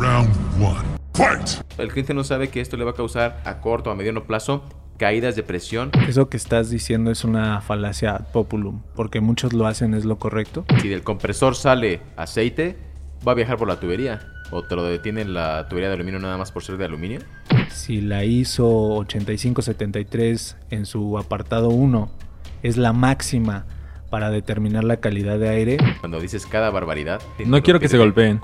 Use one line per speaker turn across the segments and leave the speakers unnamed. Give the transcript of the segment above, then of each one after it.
Round one. Fight!
El cliente no sabe que esto le va a causar a corto o a mediano plazo caídas de presión.
Eso que estás diciendo es una falacia ad populum, porque muchos lo hacen, es lo correcto.
Si del compresor sale aceite, va a viajar por la tubería. ¿O te lo detiene la tubería de aluminio nada más por ser de aluminio?
Si la ISO 8573 en su apartado 1 es la máxima para determinar la calidad de aire,
Cuando dices cada barbaridad.
No quiero que se golpeen.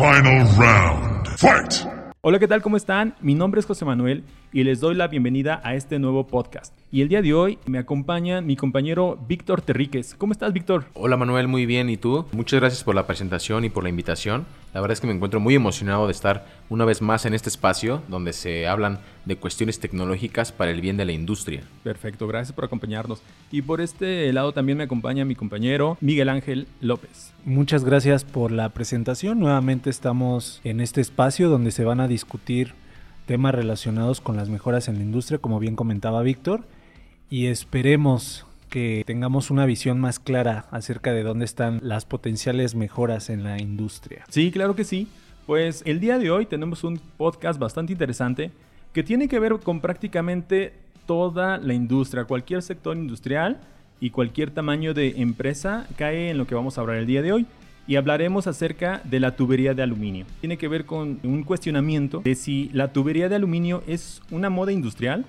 Final round. Fight!
Hola, ¿qué tal? ¿Cómo están? Mi nombre es José Manuel y les doy la bienvenida a este nuevo podcast. Y el día de hoy me acompaña mi compañero Víctor Terríquez. ¿Cómo estás, Víctor?
Hola Manuel, muy bien. ¿Y tú? Muchas gracias por la presentación y por la invitación. La verdad es que me encuentro muy emocionado de estar una vez más en este espacio donde se hablan de cuestiones tecnológicas para el bien de la industria.
Perfecto, gracias por acompañarnos. Y por este lado también me acompaña mi compañero Miguel Ángel López.
muchas gracias por la presentación. Nuevamente estamos en este espacio donde se van a discutir temas relacionados con las mejoras en la industria, como bien comentaba Víctor, y esperemos que tengamos una visión más clara acerca de dónde están las potenciales mejoras en la industria.
Sí, claro que sí. Pues el día de hoy tenemos un podcast bastante interesante que tiene que ver con prácticamente toda la industria, cualquier sector industrial y cualquier tamaño de empresa cae en lo que vamos a hablar el día de hoy. Y hablaremos acerca de la tubería de aluminio. Tiene que ver con un cuestionamiento de si la tubería de aluminio es una moda industrial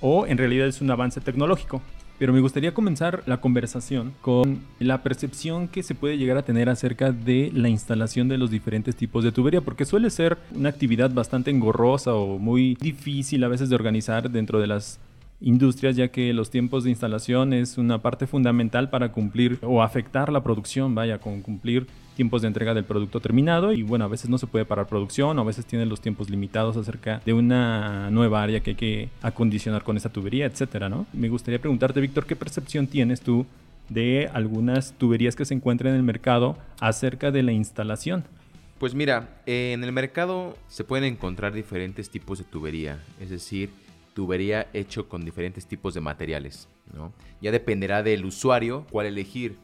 o en realidad es un avance tecnológico. Pero me gustaría comenzar la conversación con la percepción que se puede llegar a tener acerca de la instalación de los diferentes tipos de tubería, porque suele ser una actividad bastante engorrosa o muy difícil a veces de organizar dentro de las industrias, ya que los tiempos de instalación es una parte fundamental para cumplir o afectar la producción, vaya, con cumplir tiempos de entrega del producto terminado y bueno, a veces no se puede parar producción o a veces tienen los tiempos limitados acerca de una nueva área que hay que acondicionar con esa tubería, etcétera, ¿no? Me gustaría preguntarte, Víctor, ¿qué percepción tienes tú de algunas tuberías que se encuentran en el mercado acerca de la instalación?
Pues mira, en el mercado se pueden encontrar diferentes tipos de tubería, es decir, tubería hecho con diferentes tipos de materiales. ¿no? Ya dependerá del usuario cuál elegir.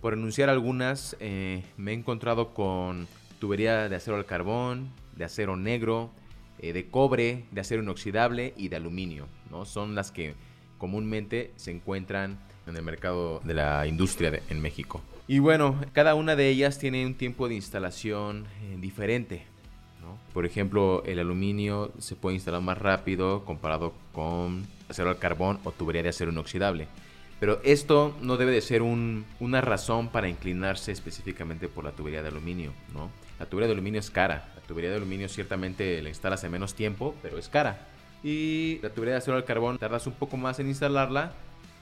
Por enunciar algunas, eh, me he encontrado con tubería de acero al carbón, de acero negro, eh, de cobre, de acero inoxidable y de aluminio. ¿no? Son las que comúnmente se encuentran en el mercado de la industria en México. Y bueno, cada una de ellas tiene un tiempo de instalación eh, diferente. ¿No? Por ejemplo, el aluminio se puede instalar más rápido comparado con acero al carbón o tubería de acero inoxidable. Pero esto no debe de ser un- una razón para inclinarse específicamente por la tubería de aluminio, ¿no? La tubería de aluminio es cara. La tubería de aluminio ciertamente la instalas en menos tiempo, pero es cara. Y la tubería de acero al carbón tardas un poco más en instalarla,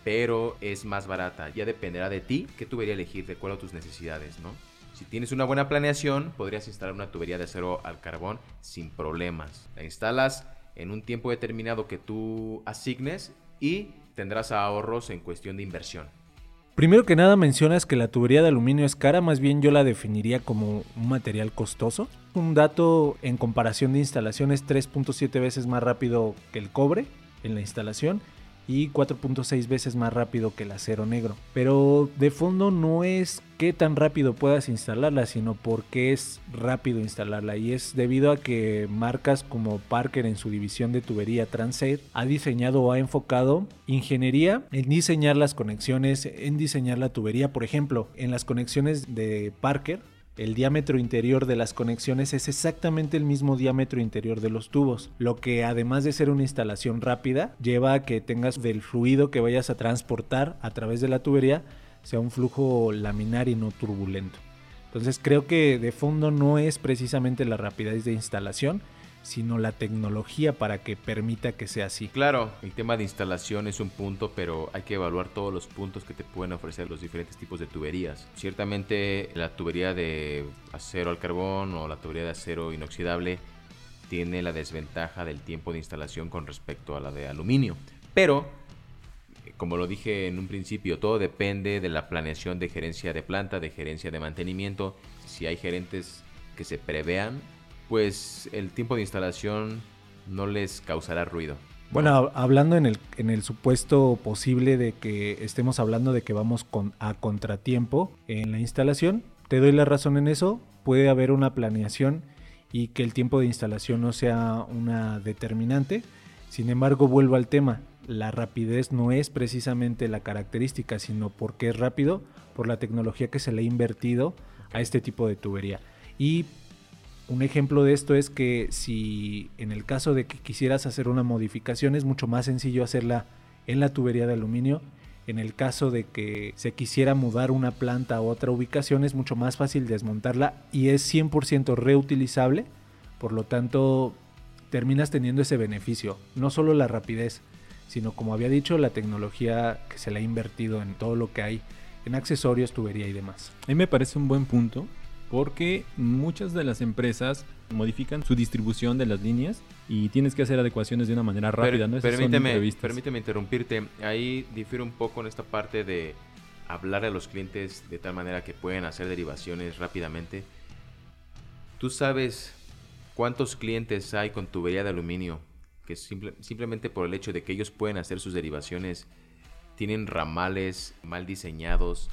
pero es más barata. Ya dependerá de ti qué tubería elegir de acuerdo a tus necesidades, ¿no? Si tienes una buena planeación, podrías instalar una tubería de acero al carbón sin problemas. La instalas en un tiempo determinado que tú asignes y tendrás ahorros en cuestión de inversión.
Primero que nada mencionas que la tubería de aluminio es cara, más bien yo la definiría como un material costoso. Un dato en comparación de instalación es 3.7 veces más rápido que el cobre en la instalación y 4.6 veces más rápido que el acero negro. Pero de fondo no es qué tan rápido puedas instalarla, sino por qué es rápido instalarla. Y es debido a que marcas como Parker en su división de tubería Transair ha diseñado o ha enfocado ingeniería en diseñar las conexiones, en diseñar la tubería. Por ejemplo, en las conexiones de Parker, el diámetro interior de las conexiones es exactamente el mismo diámetro interior de los tubos, lo que además de ser una instalación rápida, lleva a que tengas del fluido que vayas a transportar a través de la tubería sea un flujo laminar y no turbulento. Entonces creo que de fondo no es precisamente la rapidez de instalación, sino la tecnología para que permita que sea así.
Claro, el tema de instalación es un punto, pero hay que evaluar todos los puntos que te pueden ofrecer los diferentes tipos de tuberías. Ciertamente la tubería de acero al carbón o la tubería de acero inoxidable tiene la desventaja del tiempo de instalación con respecto a la de aluminio. Pero, como lo dije en un principio, todo depende de la planeación de gerencia de planta, de gerencia de mantenimiento. Si hay gerentes que se prevean, pues el tiempo de instalación no les causará ruido.
Bueno, hablando en el, en el supuesto posible de que estemos hablando de que vamos con, a contratiempo en la instalación, te doy la razón en eso, puede haber una planeación y que el tiempo de instalación no sea una determinante. Sin embargo, vuelvo al tema, la rapidez no es precisamente la característica, sino porque es rápido por la tecnología que se le ha invertido a este tipo de tubería. Y un ejemplo de esto es que si en el caso de que quisieras hacer una modificación es mucho más sencillo hacerla en la tubería de aluminio. En el caso de que se quisiera mudar una planta a otra ubicación es mucho más fácil desmontarla y es 100% reutilizable. Por lo tanto, terminas teniendo ese beneficio. No solo la rapidez, sino como había dicho, la tecnología que se le ha invertido en todo lo que hay, en accesorios, tubería y demás.
A mí me parece un buen punto porque muchas de las empresas modifican su distribución de las líneas y tienes que hacer adecuaciones de una manera rápida, ¿no?
Esas permíteme, permíteme interrumpirte. Ahí difiere un poco en esta parte de hablar a los clientes de tal manera que pueden hacer derivaciones rápidamente. ¿Tú sabes cuántos clientes hay con tubería de aluminio que simplemente por el hecho de que ellos pueden hacer sus derivaciones tienen ramales mal diseñados,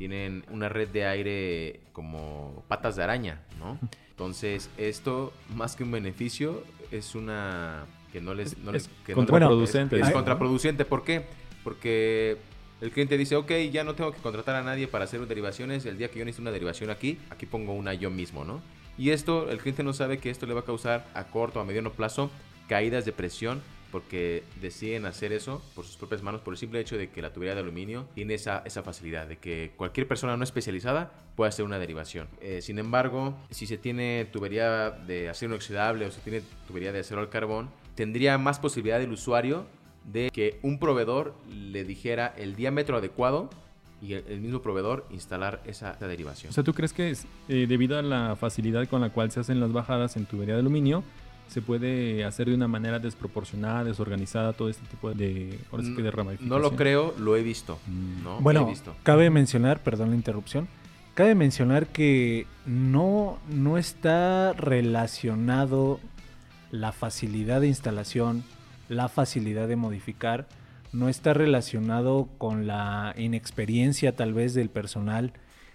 tienen una red de aire como patas de araña, ¿no? Entonces, esto, más que un beneficio, es una que no les...
es, contraproducente.
es, contraproducente. ¿Por qué? Porque el cliente dice, ok, ya no tengo que contratar a nadie para hacer derivaciones. El día que yo necesito una derivación aquí, aquí pongo una yo mismo, ¿no? Y esto, el cliente no sabe que esto le va a causar a corto o a mediano plazo caídas de presión porque deciden hacer eso por sus propias manos por el simple hecho de que la tubería de aluminio tiene esa, esa facilidad de que cualquier persona no especializada puede hacer una derivación. Eh, sin embargo, si se tiene tubería de acero inoxidable o se tiene tubería de acero al carbón, tendría más posibilidad del usuario de que un proveedor le dijera el diámetro adecuado y el, mismo proveedor instalar esa, derivación.
O sea, ¿tú crees que es, eh, debido a la facilidad con la cual se hacen las bajadas en tubería de aluminio, se puede hacer de una manera desproporcionada, desorganizada, todo este tipo de, ahora sí que de
ramificación. No lo creo, lo he visto. Mm. ¿no?
Bueno,
he visto.
cabe mencionar, perdón la interrupción, cabe mencionar que no, no está relacionado la facilidad de instalación, la facilidad de modificar, no está relacionado con la inexperiencia tal vez del personal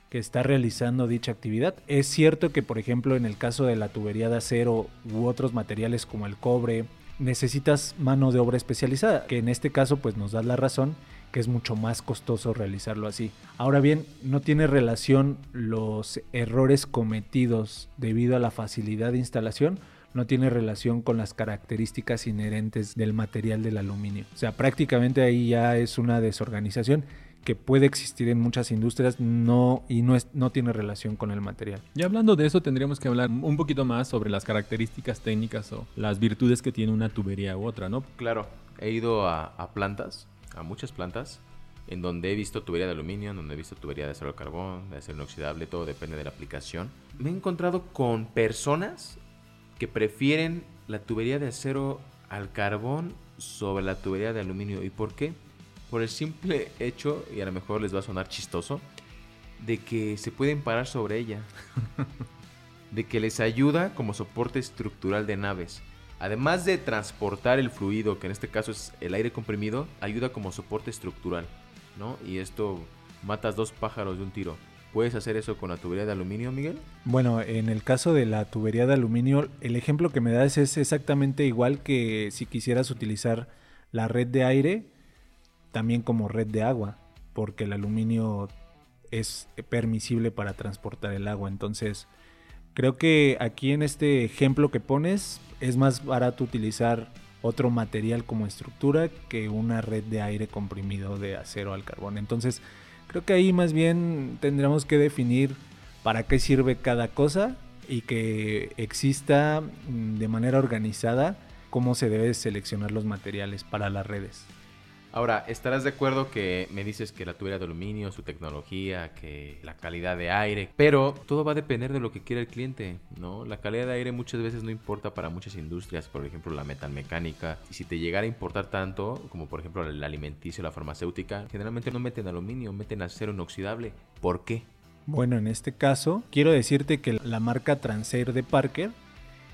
que está realizando dicha actividad. Es cierto que, por ejemplo, en el caso de la tubería de acero u otros materiales como el cobre, necesitas mano de obra especializada, que en este caso pues nos da la razón que es mucho más costoso realizarlo así. Ahora bien, no tiene relación los errores cometidos debido a la facilidad de instalación, no tiene relación con las características inherentes del material del aluminio. O sea, prácticamente ahí ya es una desorganización que puede existir en muchas industrias no, y no, es, no tiene relación con el material.
Y hablando de eso, tendríamos que hablar un poquito más sobre las características técnicas o las virtudes que tiene una tubería u otra, ¿no?
Claro, he ido a, plantas, a muchas plantas, en donde he visto tubería de aluminio, en donde he visto tubería de acero al carbón, de acero inoxidable, todo depende de la aplicación. Me he encontrado con personas que prefieren la tubería de acero al carbón sobre la tubería de aluminio. ¿Y por qué? Por el simple hecho, y a lo mejor les va a sonar chistoso, de que se pueden parar sobre ella. de que les ayuda como soporte estructural de naves. Además de transportar el fluido, que en este caso es el aire comprimido, ayuda como soporte estructural, ¿no? Y esto matas dos pájaros de un tiro. ¿Puedes hacer eso con la tubería de aluminio, Miguel?
Bueno, en el caso de la tubería de aluminio, el ejemplo que me das es exactamente igual que si quisieras utilizar la red de aire también como red de agua, porque el aluminio es permisible para transportar el agua. Entonces, creo que aquí en este ejemplo que pones es más barato utilizar otro material como estructura que una red de aire comprimido de acero al carbón. Entonces, creo que ahí más bien tendríamos que definir para qué sirve cada cosa y que exista mm, de manera organizada cómo se debe seleccionar los materiales para las redes.
Ahora, ¿estarás de acuerdo que me dices que la tubería de aluminio, su tecnología, que la calidad de aire, pero todo va a depender de lo que quiera el cliente, ¿no? La calidad de aire muchas veces no importa para muchas industrias, por ejemplo la metalmecánica, y si te llegara a importar tanto, como por ejemplo el alimenticio, la farmacéutica, generalmente no meten aluminio, meten acero inoxidable. ¿Por qué?
Bueno, en este caso, quiero decirte que la marca Transair de Parker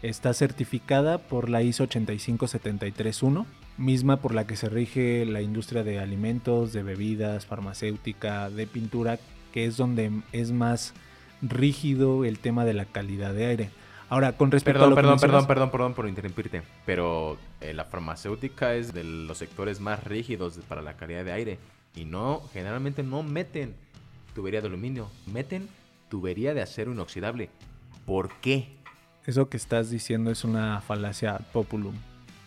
está certificada por la ISO 85731 misma por la que se rige la industria de alimentos, de bebidas, farmacéutica, de pintura, que es donde es más rígido el tema de la calidad de aire. Ahora, con respecto a
Perdón,
lo que
perdón,
mencionas-
perdón, perdón, perdón por interrumpirte. Pero eh, la farmacéutica es de los sectores más rígidos para la calidad de aire. Y no, generalmente no meten tubería de aluminio, meten tubería de acero inoxidable. ¿Por qué?
Eso que estás diciendo es una falacia populum,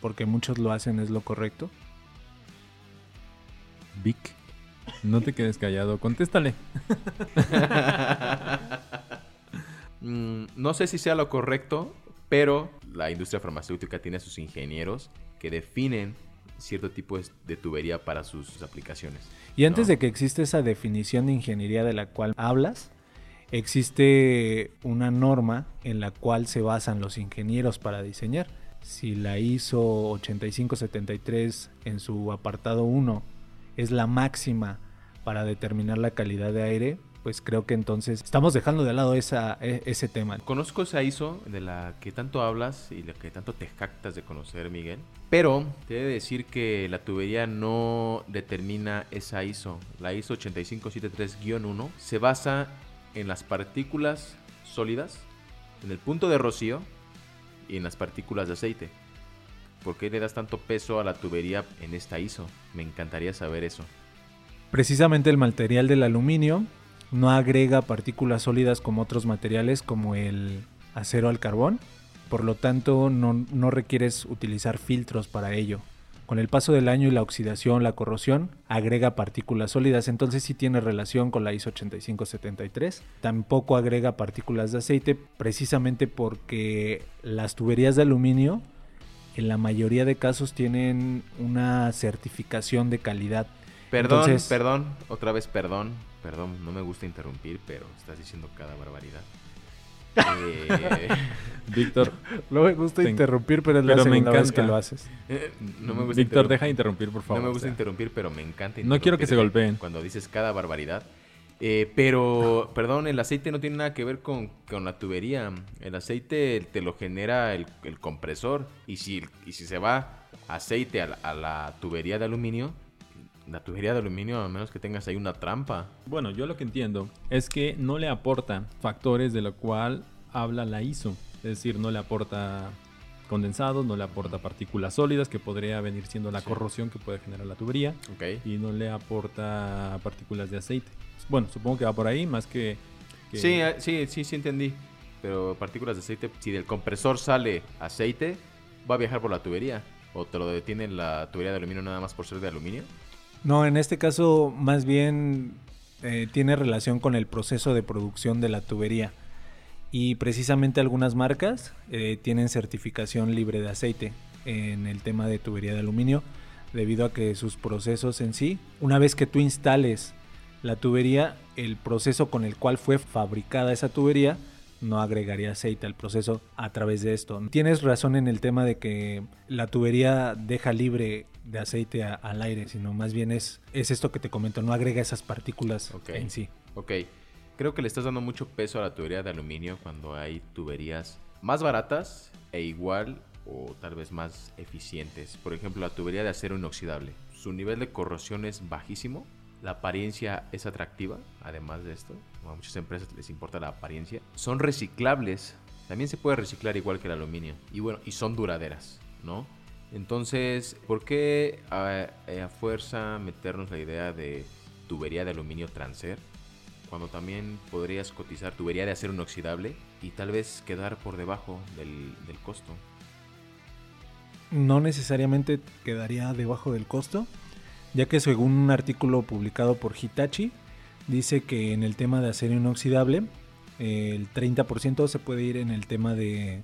porque muchos lo hacen, es lo correcto.
Vic, no te quedes callado, contéstale.
Mm, no sé si sea lo correcto, pero la industria farmacéutica tiene a sus ingenieros que definen cierto tipo de- tubería para sus aplicaciones.
Y antes
No.
de que exista esa definición de ingeniería de la cual hablas, existe una norma en la cual se basan los ingenieros para diseñar. Si la ISO 8573 en su apartado 1 es la máxima para determinar la calidad de aire, pues creo que entonces estamos dejando de lado e- ese tema.
Conozco esa ISO de la que tanto hablas y la que tanto te jactas de conocer, Miguel. Pero te he de decir que la tubería no determina esa ISO. La ISO 8573-1 se basa en las partículas sólidas, en el punto de rocío y en las partículas de aceite. ¿Por qué le das tanto peso a la tubería en esta ISO? Me encantaría saber eso.
Precisamente el material del aluminio no agrega partículas sólidas como otros materiales como el acero al carbón, por lo tanto no, no requieres utilizar filtros para ello. Con el paso del año y la oxidación, la corrosión, agrega partículas sólidas, entonces sí tiene relación con la ISO 8573. Tampoco agrega partículas de aceite, precisamente porque las tuberías de aluminio en la mayoría de casos tienen una certificación de calidad.
Perdón,
Entonces-
perdón, otra vez perdón, perdón, no me gusta interrumpir, pero estás diciendo cada barbaridad. Eh,
Víctor,
No me gusta
Te-
interrumpir, pero es la
pero me
vez
encanta.
que lo haces.
no me gusta
Víctor, deja de interrumpir, por favor.
No me
o
gusta
sea.
interrumpir, pero me encanta
No quiero que se golpeen.
Cuando dices cada barbaridad. Eh, pero, perdón, el aceite no tiene nada que ver con, con la tubería. El aceite te lo genera el, el compresor. Y si, y si se va aceite a la, a la tubería de aluminio, la tubería de aluminio, a menos que tengas ahí una trampa.
Bueno, yo lo que entiendo es que no le aporta factores de lo cual habla la ISO. Es decir, no le aporta condensados, no le aporta partículas sólidas, que podría venir siendo la
Sí.
corrosión que puede generar la tubería,
Ok.
y no le aporta partículas de aceite. Bueno, supongo que va por ahí, más que... que-
Sí, eh, sí, sí, sí entendí. Pero partículas de aceite, si del compresor sale aceite, va a viajar por la tubería. ¿O te lo detiene la tubería de aluminio nada más por ser de aluminio?
No, en este caso más bien eh, tiene relación con el proceso de producción de la tubería. Y precisamente algunas marcas eh, tienen certificación libre de aceite en el tema de tubería de aluminio, debido a que sus procesos en sí, una vez que tú instales la tubería, el proceso con el cual fue fabricada esa tubería no agregaría aceite al proceso a través de esto. Tienes razón en el tema de que la tubería deja libre de aceite a- al aire, sino más bien es, es esto que te comento, no agrega esas partículas
Ok.
en sí.
Ok, creo que le estás dando mucho peso a la tubería de aluminio cuando hay tuberías más baratas e igual o tal vez más eficientes. Por ejemplo, la tubería de acero inoxidable. Su nivel de corrosión es bajísimo. La apariencia es atractiva, además de esto. A muchas empresas les importa la apariencia. Son reciclables. También se puede reciclar igual que el aluminio. Y bueno, y son duraderas, ¿no? Entonces, ¿por qué a, eh, a fuerza meternos la idea de tubería de aluminio transer? Cuando también podrías cotizar tubería de acero inoxidable y tal vez quedar por debajo del, costo.
no necesariamente quedaría debajo del costo, ya que según un artículo publicado por Hitachi, dice que en el tema de acero inoxidable, el 30% se puede ir en el tema de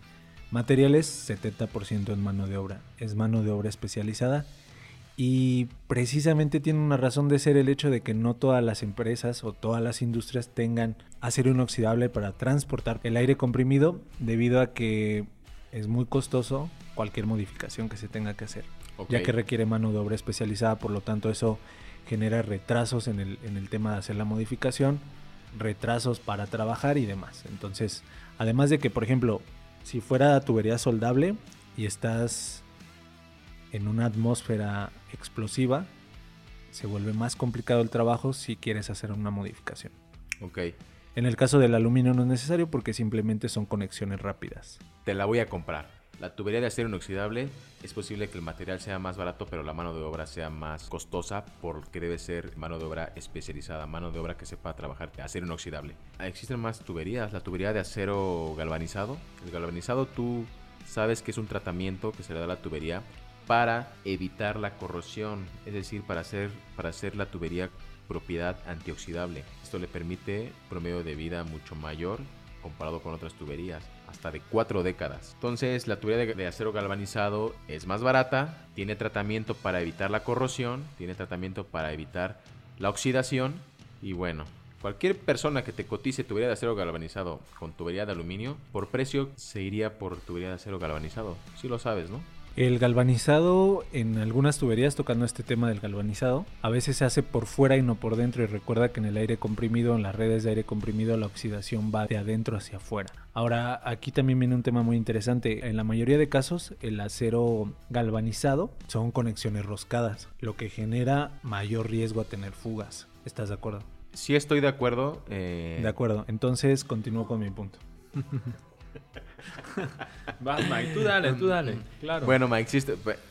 materiales, 70% en mano de obra. Es mano de obra especializada y precisamente tiene una razón de ser el hecho de que no todas las empresas o todas las industrias tengan acero inoxidable para transportar el aire comprimido debido a que es muy costoso cualquier modificación que se tenga que hacer, ya que requiere mano de obra especializada, por lo tanto eso genera retrasos en el, en el tema de hacer la modificación, retrasos para trabajar y demás. Entonces, además de que, por ejemplo, si fuera tubería soldable y estás en una atmósfera explosiva, se vuelve más complicado el trabajo si quieres hacer una modificación.
Ok.
En el caso del aluminio no es necesario porque simplemente son conexiones rápidas.
Te la voy a comprar. La tubería de acero inoxidable es posible que el material sea más barato, pero la mano de obra sea más costosa porque debe ser mano de obra especializada, mano de obra que sepa trabajar acero inoxidable. Existen más tuberías, la tubería de acero galvanizado. El galvanizado tú sabes que es un tratamiento que se le da a la tubería para evitar la corrosión, es decir, para hacer, para hacer la tubería propiedad antioxidable. Esto le permite promedio de vida mucho mayor comparado con otras tuberías, hasta de cuatro décadas. Entonces la tubería de, acero galvanizado es más barata, tiene tratamiento para evitar la corrosión, tiene tratamiento para evitar la oxidación y bueno, Cualquier persona que te cotice tubería de acero galvanizado con tubería de aluminio, por precio se iría por tubería de acero galvanizado. Si lo sabes, ¿no?
El galvanizado en algunas tuberías, tocando este tema del galvanizado, a veces se hace por fuera y no por dentro y recuerda que en el aire comprimido, en las redes de aire comprimido, la oxidación va de adentro hacia afuera. Ahora, aquí también viene un tema muy interesante. En la mayoría de casos, el acero galvanizado son conexiones roscadas, lo que genera mayor riesgo a tener fugas. ¿Estás de acuerdo?
Sí estoy de acuerdo. Eh,
de acuerdo, entonces continúo con mi punto.
Vas, Mike, tú dale, tú dale. Claro.
Bueno, Mike,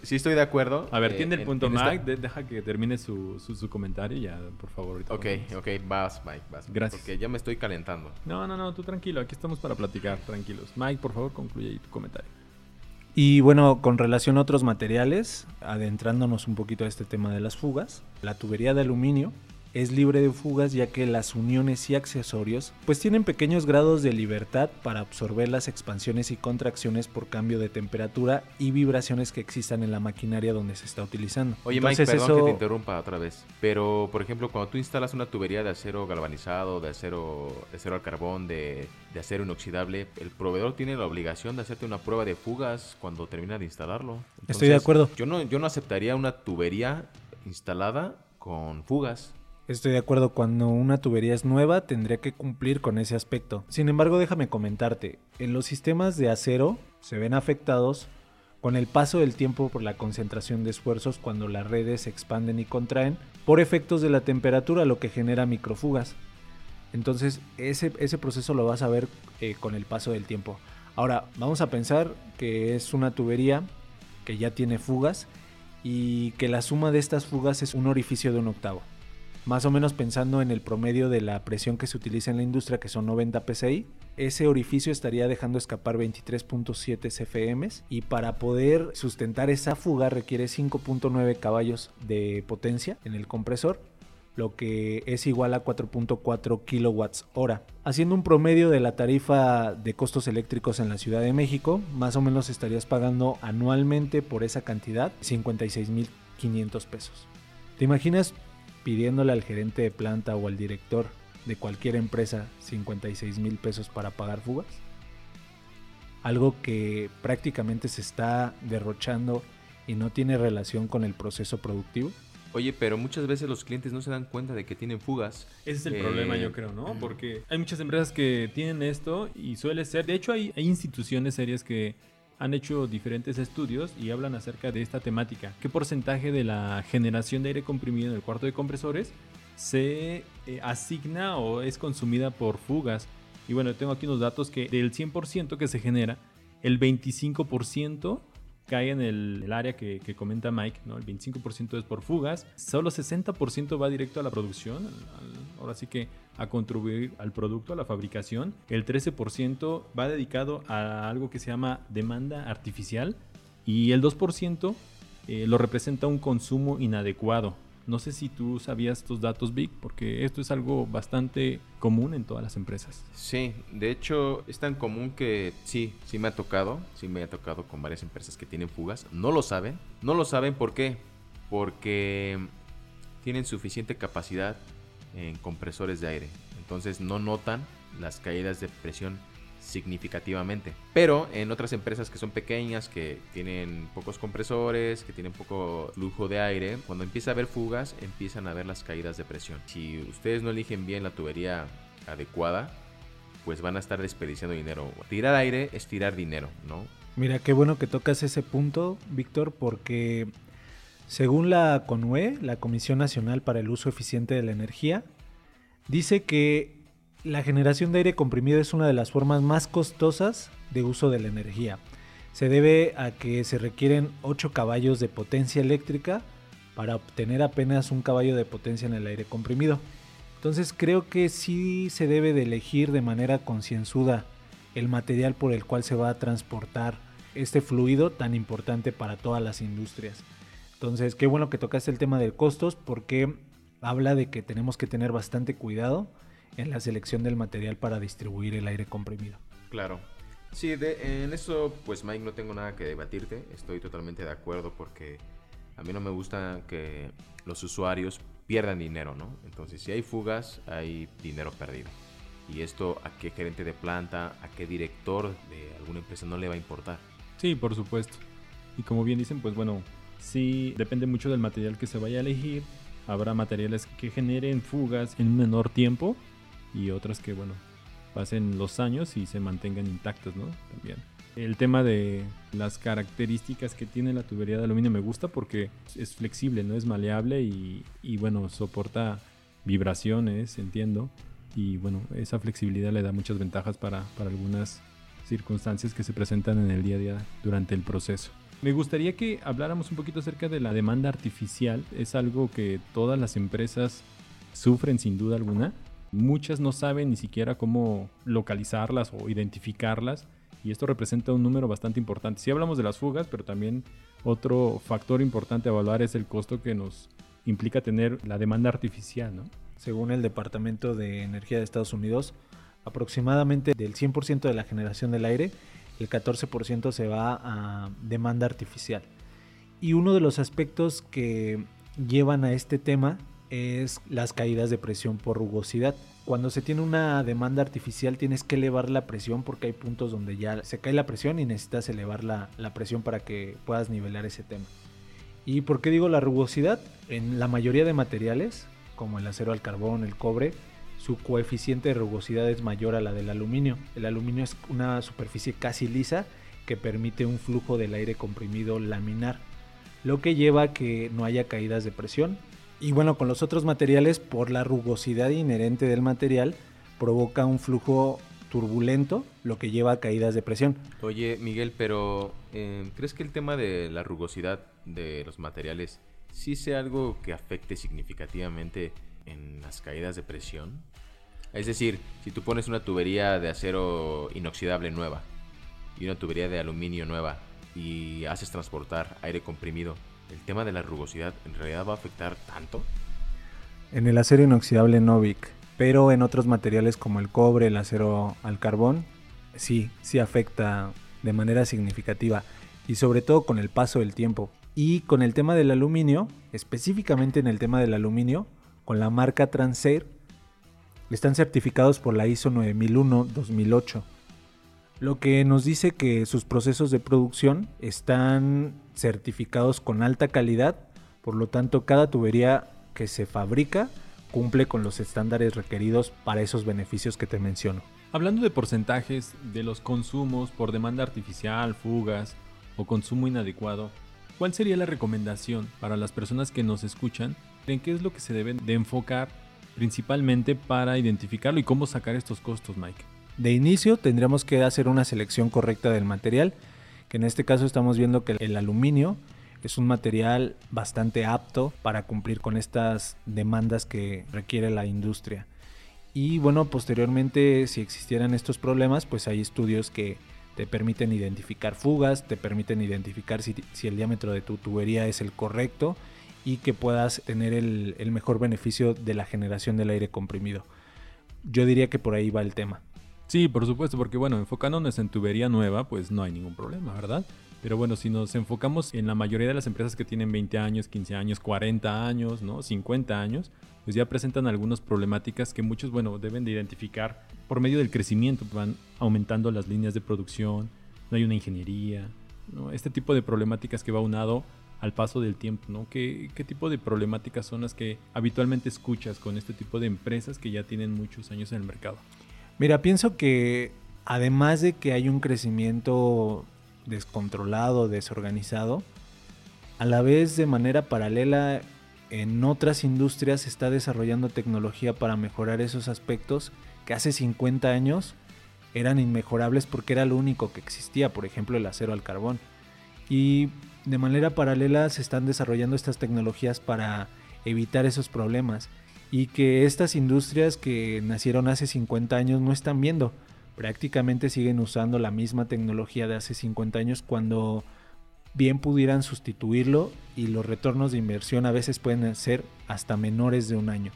sí estoy, de acuerdo.
A ver, tiene el punto, Mike. deja que termine su, su, comentario ya, por favor.
Ok, ok, vas, Mike, vas.
Gracias.
Porque ya me estoy calentando.
No, no, no, tú tranquilo. Aquí estamos para platicar, tranquilos. Mike, por favor, concluye ahí tu comentario.
Y bueno, con relación a otros materiales, adentrándonos un poquito a este tema de las fugas, la tubería de aluminio es libre de fugas ya que las uniones y accesorios pues tienen pequeños grados de libertad para absorber las expansiones y contracciones por cambio de temperatura y vibraciones que existan en la maquinaria donde se está utilizando.
Oye Mike, perdón que te interrumpa otra vez, pero por ejemplo cuando tú instalas una tubería de acero galvanizado, de acero, de acero al carbón, de, de acero inoxidable, el proveedor tiene la obligación de hacerte una prueba de fugas cuando termina de instalarlo.
Estoy de acuerdo.
Yo no, yo no aceptaría una tubería instalada con fugas.
Estoy de acuerdo, cuando una tubería es nueva tendría que cumplir con ese aspecto. Sin embargo, déjame comentarte, en los sistemas de acero se ven afectados con el paso del tiempo por la concentración de esfuerzos cuando las redes se expanden y contraen por efectos de la temperatura, lo que genera microfugas. Entonces, ese, proceso lo vas a ver eh, con el paso del tiempo. Ahora, vamos a pensar que es una tubería que ya tiene fugas y que la suma de estas fugas es un orificio de un octavo más o menos pensando en el promedio de la presión que se utiliza en la industria, que son 90 psi, ese orificio estaría dejando escapar 23.7 CFM y para poder sustentar esa fuga requiere 5.9 caballos de potencia en el compresor lo que es igual a 4.4 kilowatts hora. Haciendo un promedio de la tarifa de costos eléctricos en la Ciudad de México, más o menos estarías pagando anualmente por esa cantidad 56.500 pesos. ¿Te imaginas pidiéndole al gerente de planta o al director de cualquier empresa 56 mil pesos para pagar fugas. Algo que prácticamente se está derrochando y no tiene relación con el proceso productivo.
Oye, pero muchas veces los clientes no se dan cuenta de que tienen fugas.
Ese es el problema, yo eh, creo, ¿no? Porque hay muchas empresas que tienen esto y suele ser, de hecho hay, hay instituciones serias que han hecho diferentes estudios y hablan acerca de esta temática. ¿Qué porcentaje de la generación de aire comprimido en el cuarto de compresores se eh, asigna o es consumida por fugas? Y bueno, tengo aquí unos datos que del 100% que se genera, el 25% cae en el, área que, comenta Mike, ¿no? El 25% es por fugas, solo 60% va directo a la producción, ahora sí que a contribuir al producto, a la fabricación. El 13% va dedicado a algo que se llama demanda artificial y el 2% eh, lo representa un consumo inadecuado. No sé si tú sabías estos datos, Vic, porque esto es algo bastante común en todas las empresas.
Sí, de hecho es tan común que sí, sí me ha tocado, sí me ha tocado con varias empresas que tienen fugas. No lo saben, no lo saben ¿por qué? Porque tienen suficiente capacidad en compresores de aire. Entonces no notan las caídas de presión significativamente. Pero en otras empresas que son pequeñas, que tienen pocos compresores, que tienen poco flujo de aire, cuando empieza a haber fugas, empiezan a ver las caídas de presión. Si ustedes no eligen bien la tubería adecuada, pues van a estar desperdiciando dinero. Tirar aire es tirar dinero, ¿no?
Mira, qué bueno que tocas ese punto, Víctor, porque según la CONUE, la Comisión Nacional para el Uso Eficiente de la Energía, dice que La generación de aire comprimido es una de las formas más costosas de uso de la energía. Se debe a que se requieren 8 caballos de potencia eléctrica para obtener apenas un caballo de potencia en el aire comprimido. Entonces creo que sí se debe de elegir de manera concienzuda el material por el cual se va a transportar este fluido tan importante para todas las industrias. Entonces, qué bueno que tocaste el tema de costos porque habla de que tenemos que tener bastante cuidado en la selección del material para distribuir el aire comprimido.
Claro. Sí, en eso pues Mike no tengo nada que debatirte, estoy totalmente de acuerdo porque a mí no me gusta que los usuarios pierdan dinero, ¿no? Entonces si hay fugas hay dinero perdido. Y esto a qué gerente de planta, a qué director de alguna empresa no le va a importar.
Sí, por supuesto. Y como bien dicen, pues bueno, sí depende mucho del material que se vaya a elegir. Habrá materiales que generen fugas en un menor tiempo y otras que, bueno, pasen los años y se mantengan intactas, ¿no? También. El tema de las características que tiene la tubería de aluminio me gusta porque es flexible, no es maleable y, y bueno, soporta vibraciones, entiendo. Y bueno, esa flexibilidad le da muchas ventajas para, para algunas circunstancias que se presentan en el día a día durante el proceso. Me gustaría que habláramos un poquito acerca de la demanda artificial. Es algo que todas las empresas sufren sin duda alguna. Muchas no saben ni siquiera cómo localizarlas o identificarlas y esto representa un número bastante importante. Si hablamos de las fugas, pero también otro factor importante a evaluar es el costo que nos implica tener la demanda artificial, ¿no?
Según el Departamento de Energía de Estados Unidos, aproximadamente del 100% de la generación del aire, el 14% se va a demanda artificial. Y uno de los aspectos que llevan a este tema es las caídas de presión por rugosidad. Cuando se tiene una demanda artificial tienes que elevar la presión porque hay puntos donde ya se cae la presión y necesitas elevar la, la presión para que puedas nivelar ese tema. ¿Y por qué digo la rugosidad? En la mayoría de materiales, como el acero al carbón, el cobre, su coeficiente de rugosidad es mayor a la del aluminio. El aluminio es una superficie casi lisa que permite un flujo del aire comprimido laminar, lo que lleva a que no haya caídas de presión y bueno, con los otros materiales, por la rugosidad inherente del material, provoca un flujo turbulento, lo que lleva a caídas de presión.
Oye, Miguel, pero eh, ¿crees que el tema de la rugosidad de los materiales sí sea algo que afecte significativamente en las caídas de presión? Es decir, si tú pones una tubería de acero inoxidable nueva y una tubería de aluminio nueva y haces transportar aire comprimido, el tema de la rugosidad en realidad va a afectar tanto?
En el acero inoxidable Novik, pero en otros materiales como el cobre, el acero al carbón, sí, sí afecta de manera significativa y sobre todo con el paso del tiempo. Y con el tema del aluminio, específicamente en el tema del aluminio, con la marca Transair, están certificados por la ISO 9001-2008 lo que nos dice que sus procesos de producción están certificados con alta calidad, por lo tanto cada tubería que se fabrica cumple con los estándares requeridos para esos beneficios que te menciono.
Hablando de porcentajes de los consumos por demanda artificial, fugas o consumo inadecuado, ¿cuál sería la recomendación para las personas que nos escuchan en qué es lo que se deben de enfocar principalmente para identificarlo y cómo sacar estos costos, Mike?
De inicio tendríamos que hacer una selección correcta del material, que en este caso estamos viendo que el aluminio es un material bastante apto para cumplir con estas demandas que requiere la industria. Y bueno, posteriormente si existieran estos problemas, pues hay estudios que te permiten identificar fugas, te permiten identificar si, el diámetro de tu tubería es el correcto y que puedas tener el, el mejor beneficio de la generación del aire comprimido. Yo diría que por ahí va el tema.
Sí, por supuesto, porque bueno, enfocándonos en tubería nueva, pues no hay ningún problema, ¿verdad? Pero bueno, si nos enfocamos en la mayoría de las empresas que tienen 20 años, 15 años, 40 años, ¿no? 50 años, pues ya presentan algunas problemáticas que muchos, bueno, deben de identificar por medio del crecimiento, van aumentando las líneas de producción, no hay una ingeniería, ¿no? Este tipo de problemáticas que va unado al paso del tiempo, ¿no? ¿Qué, ¿Qué tipo de problemáticas son las que habitualmente escuchas con este tipo de empresas que ya tienen muchos años en el mercado?
Mira, pienso que además de que hay un crecimiento descontrolado, desorganizado, a la vez de manera paralela en otras industrias se está desarrollando tecnología para mejorar esos aspectos que hace 50 años eran inmejorables porque era lo único que existía, por ejemplo el acero al carbón. Y de manera paralela se están desarrollando estas tecnologías para evitar esos problemas y que estas industrias que nacieron hace 50 años no están viendo. Prácticamente siguen usando la misma tecnología de hace 50 años cuando bien pudieran sustituirlo y los retornos de inversión a veces pueden ser hasta menores de un año.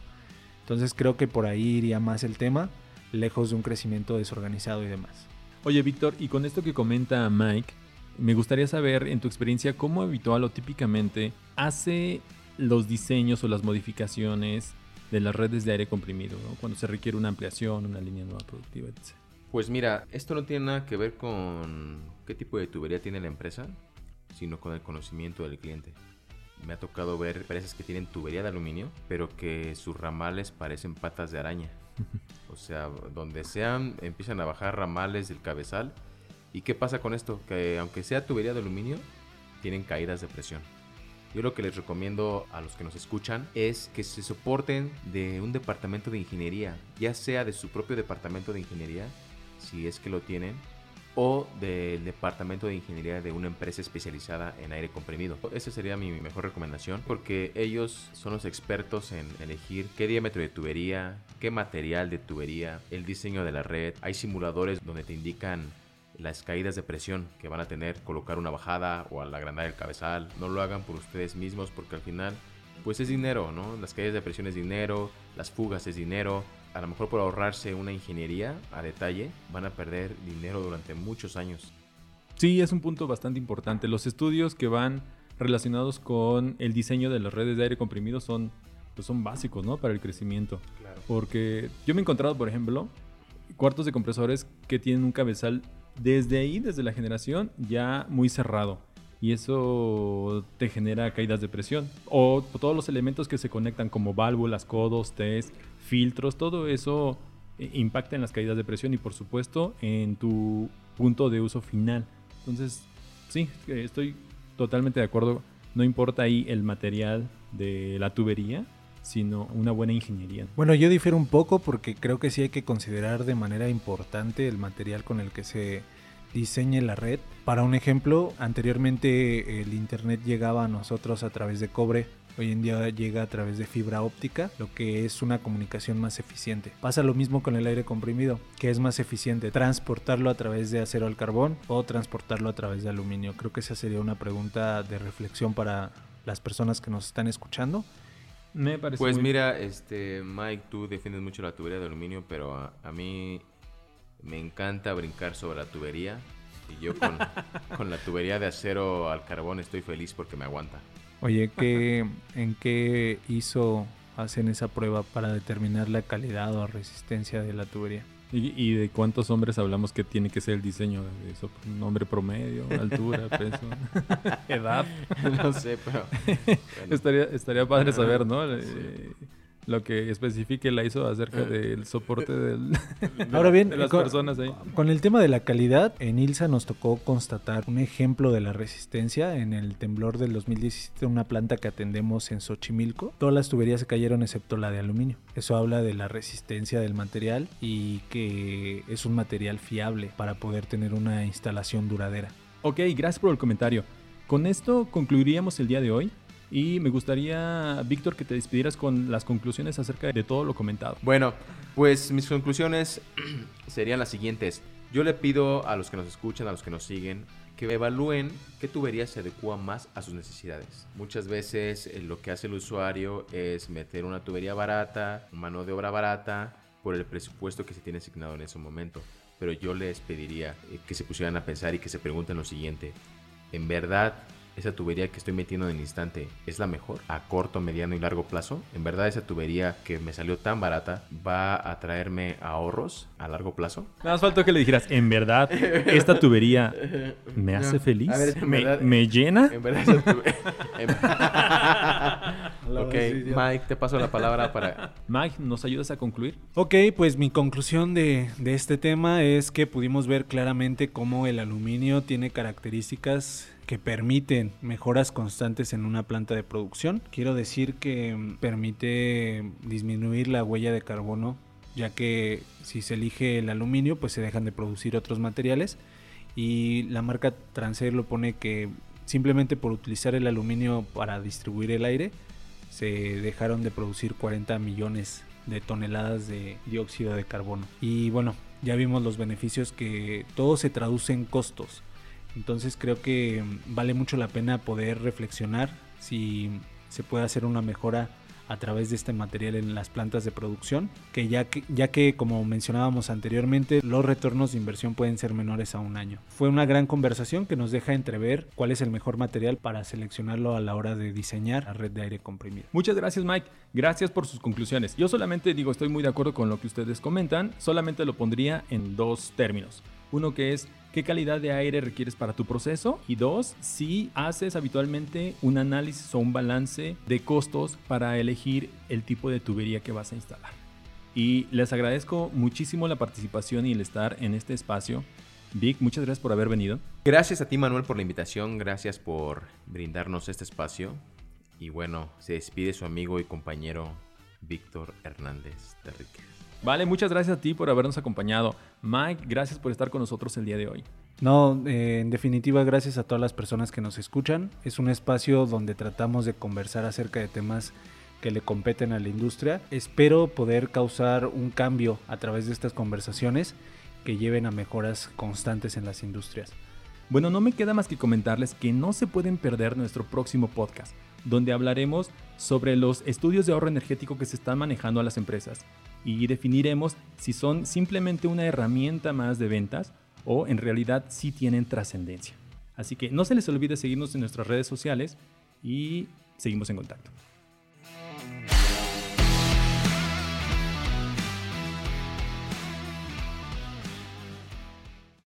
Entonces creo que por ahí iría más el tema, lejos de un crecimiento desorganizado y demás.
Oye, Víctor, y con esto que comenta Mike, me gustaría saber en tu experiencia cómo habitual o típicamente hace los diseños o las modificaciones de las redes de aire comprimido, cuando se requiere una ampliación, una línea nueva productiva, etc.
Pues mira, esto no tiene nada que ver con qué tipo de tubería tiene la empresa, sino con el conocimiento del cliente. Me ha tocado ver empresas que tienen tubería de aluminio, pero que sus ramales parecen patas de araña. O sea, donde sean, empiezan a bajar ramales del cabezal. ¿Y qué pasa con esto? Que aunque sea tubería de aluminio, tienen caídas de presión. Yo lo que les recomiendo a los que nos escuchan es que se soporten de un departamento de ingeniería, ya sea de su propio departamento de ingeniería, si es que lo tienen, o del departamento de ingeniería de una empresa especializada en aire comprimido. Esa sería mi mejor recomendación porque ellos son los expertos en elegir qué diámetro de tubería, qué material de tubería, el diseño de la red. Hay simuladores donde te indican las caídas de presión que van a tener, colocar una bajada o al agrandar el cabezal. No lo hagan por ustedes mismos porque al final pues es dinero, ¿no? Las caídas de presión es dinero, las fugas es dinero. A lo mejor por ahorrarse una ingeniería a detalle van a perder dinero durante muchos años.
Sí, es un punto bastante importante. Los estudios que van relacionados con el diseño de las redes de aire comprimido son, pues son básicos, ¿no? Para el crecimiento. Porque yo me he encontrado, por ejemplo, cuartos de compresores que tienen un cabezal desde ahí, desde la generación, ya muy cerrado. Y eso te genera caídas de presión. O todos los elementos que se conectan como válvulas, codos, test, filtros, todo eso eh, impacta en las caídas de presión y por supuesto en tu punto de uso final. Entonces, sí, estoy totalmente de acuerdo. No importa ahí el material de la tubería, sino una buena ingeniería.
Bueno, yo difiero un poco porque creo que sí hay que considerar de manera importante el material con el que se diseñe la red. Para un ejemplo, anteriormente el Internet llegaba a nosotros a través de cobre, hoy en día llega a través de fibra óptica, lo que es una comunicación más eficiente. Pasa lo mismo con el aire comprimido, que es más eficiente transportarlo a través de acero al carbón o transportarlo a través de aluminio. Creo que esa sería una pregunta de reflexión para las personas que nos están escuchando
pues mira, este Mike, tú defiendes mucho la tubería de aluminio, pero a, mí me encanta brincar sobre la tubería. Y yo con, con, la tubería de acero al carbón estoy feliz porque me aguanta.
Oye, ¿qué, ¿en qué hizo hacen esa prueba para determinar la calidad o resistencia de la tubería?
¿Y, de cuántos hombres hablamos que tiene que ser el diseño de eso? ¿Un hombre promedio, altura, peso, edad?
No sé, pero...
estaría, estaría padre saber, ¿no? Eh, lo que especifique la hizo acerca eh. del soporte del,
Ahora bien, de las con, personas ahí. Con el tema de la calidad, en ILSA nos tocó constatar un ejemplo de la resistencia en el temblor del 2017, una planta que atendemos en Xochimilco. Todas las tuberías se cayeron excepto la de aluminio. Eso habla de la resistencia del material y que es un material fiable para poder tener una instalación duradera.
Ok, gracias por el comentario. Con esto concluiríamos el día de hoy. Y me gustaría, Víctor, que te despidieras con las conclusiones acerca de todo lo comentado.
Bueno, pues mis conclusiones serían las siguientes. Yo le pido a los que nos escuchan, a los que nos siguen, que evalúen qué tubería se adecua más a sus necesidades. Muchas veces eh, lo que hace el usuario es meter una tubería barata, mano de obra barata, por el presupuesto que se tiene asignado en ese momento. Pero yo les pediría eh, que se pusieran a pensar y que se pregunten lo siguiente. ¿En verdad esa tubería que estoy metiendo en el instante es la mejor a corto, mediano y largo plazo. En verdad esa tubería que me salió tan barata va a traerme ahorros a largo plazo.
Nada más faltó que le dijeras, en verdad, esta tubería me hace feliz, me, llena. En verdad esa tubería...
ok, Mike, te paso la palabra para...
Mike, ¿nos ayudas a concluir?
Ok, pues mi conclusión de, de este tema es que pudimos ver claramente cómo el aluminio tiene características que permiten mejoras constantes en una planta de producción. Quiero decir que permite disminuir la huella de carbono ya que si se elige el aluminio, pues se dejan de producir otros materiales. Y la marca Transair lo pone que simplemente por utilizar el aluminio para distribuir el aire, se dejaron de producir 40 millones de toneladas de dióxido de carbono. Y bueno, ya vimos los beneficios que todo se traduce en costos. Entonces creo que vale mucho la pena poder reflexionar si se puede hacer una mejora a través de este material en las plantas de producción, que ya que, ya que como mencionábamos anteriormente, los retornos de inversión pueden ser menores a un año. Fue una gran conversación que nos deja entrever cuál es el mejor material para seleccionarlo a la hora de diseñar la red de aire comprimido.
Muchas gracias Mike, gracias por sus conclusiones. Yo solamente digo, estoy muy de acuerdo con lo que ustedes comentan, solamente lo pondría en dos términos. Uno que es qué calidad de aire requieres para tu proceso y dos, si haces habitualmente un análisis o un balance de costos para elegir el tipo de tubería que vas a instalar. Y les agradezco muchísimo la participación y el estar en este espacio. Vic, muchas gracias por haber venido.
Gracias a ti Manuel por la invitación, gracias por brindarnos este espacio. Y bueno, se despide su amigo y compañero Víctor Hernández de Riquez.
Vale, muchas gracias a ti por habernos acompañado. Mike, gracias por estar con nosotros el día de hoy.
No, eh, en definitiva, gracias a todas las personas que nos escuchan. Es un espacio donde tratamos de conversar acerca de temas que le competen a la industria. Espero poder causar un cambio a través de estas conversaciones que lleven a mejoras constantes en las industrias.
Bueno, no me queda más que comentarles que no se pueden perder nuestro próximo podcast, donde hablaremos sobre los estudios de ahorro energético que se están manejando a las empresas y definiremos si son simplemente una herramienta más de ventas o en realidad sí tienen trascendencia. Así que no se les olvide seguirnos en nuestras redes sociales y seguimos en contacto.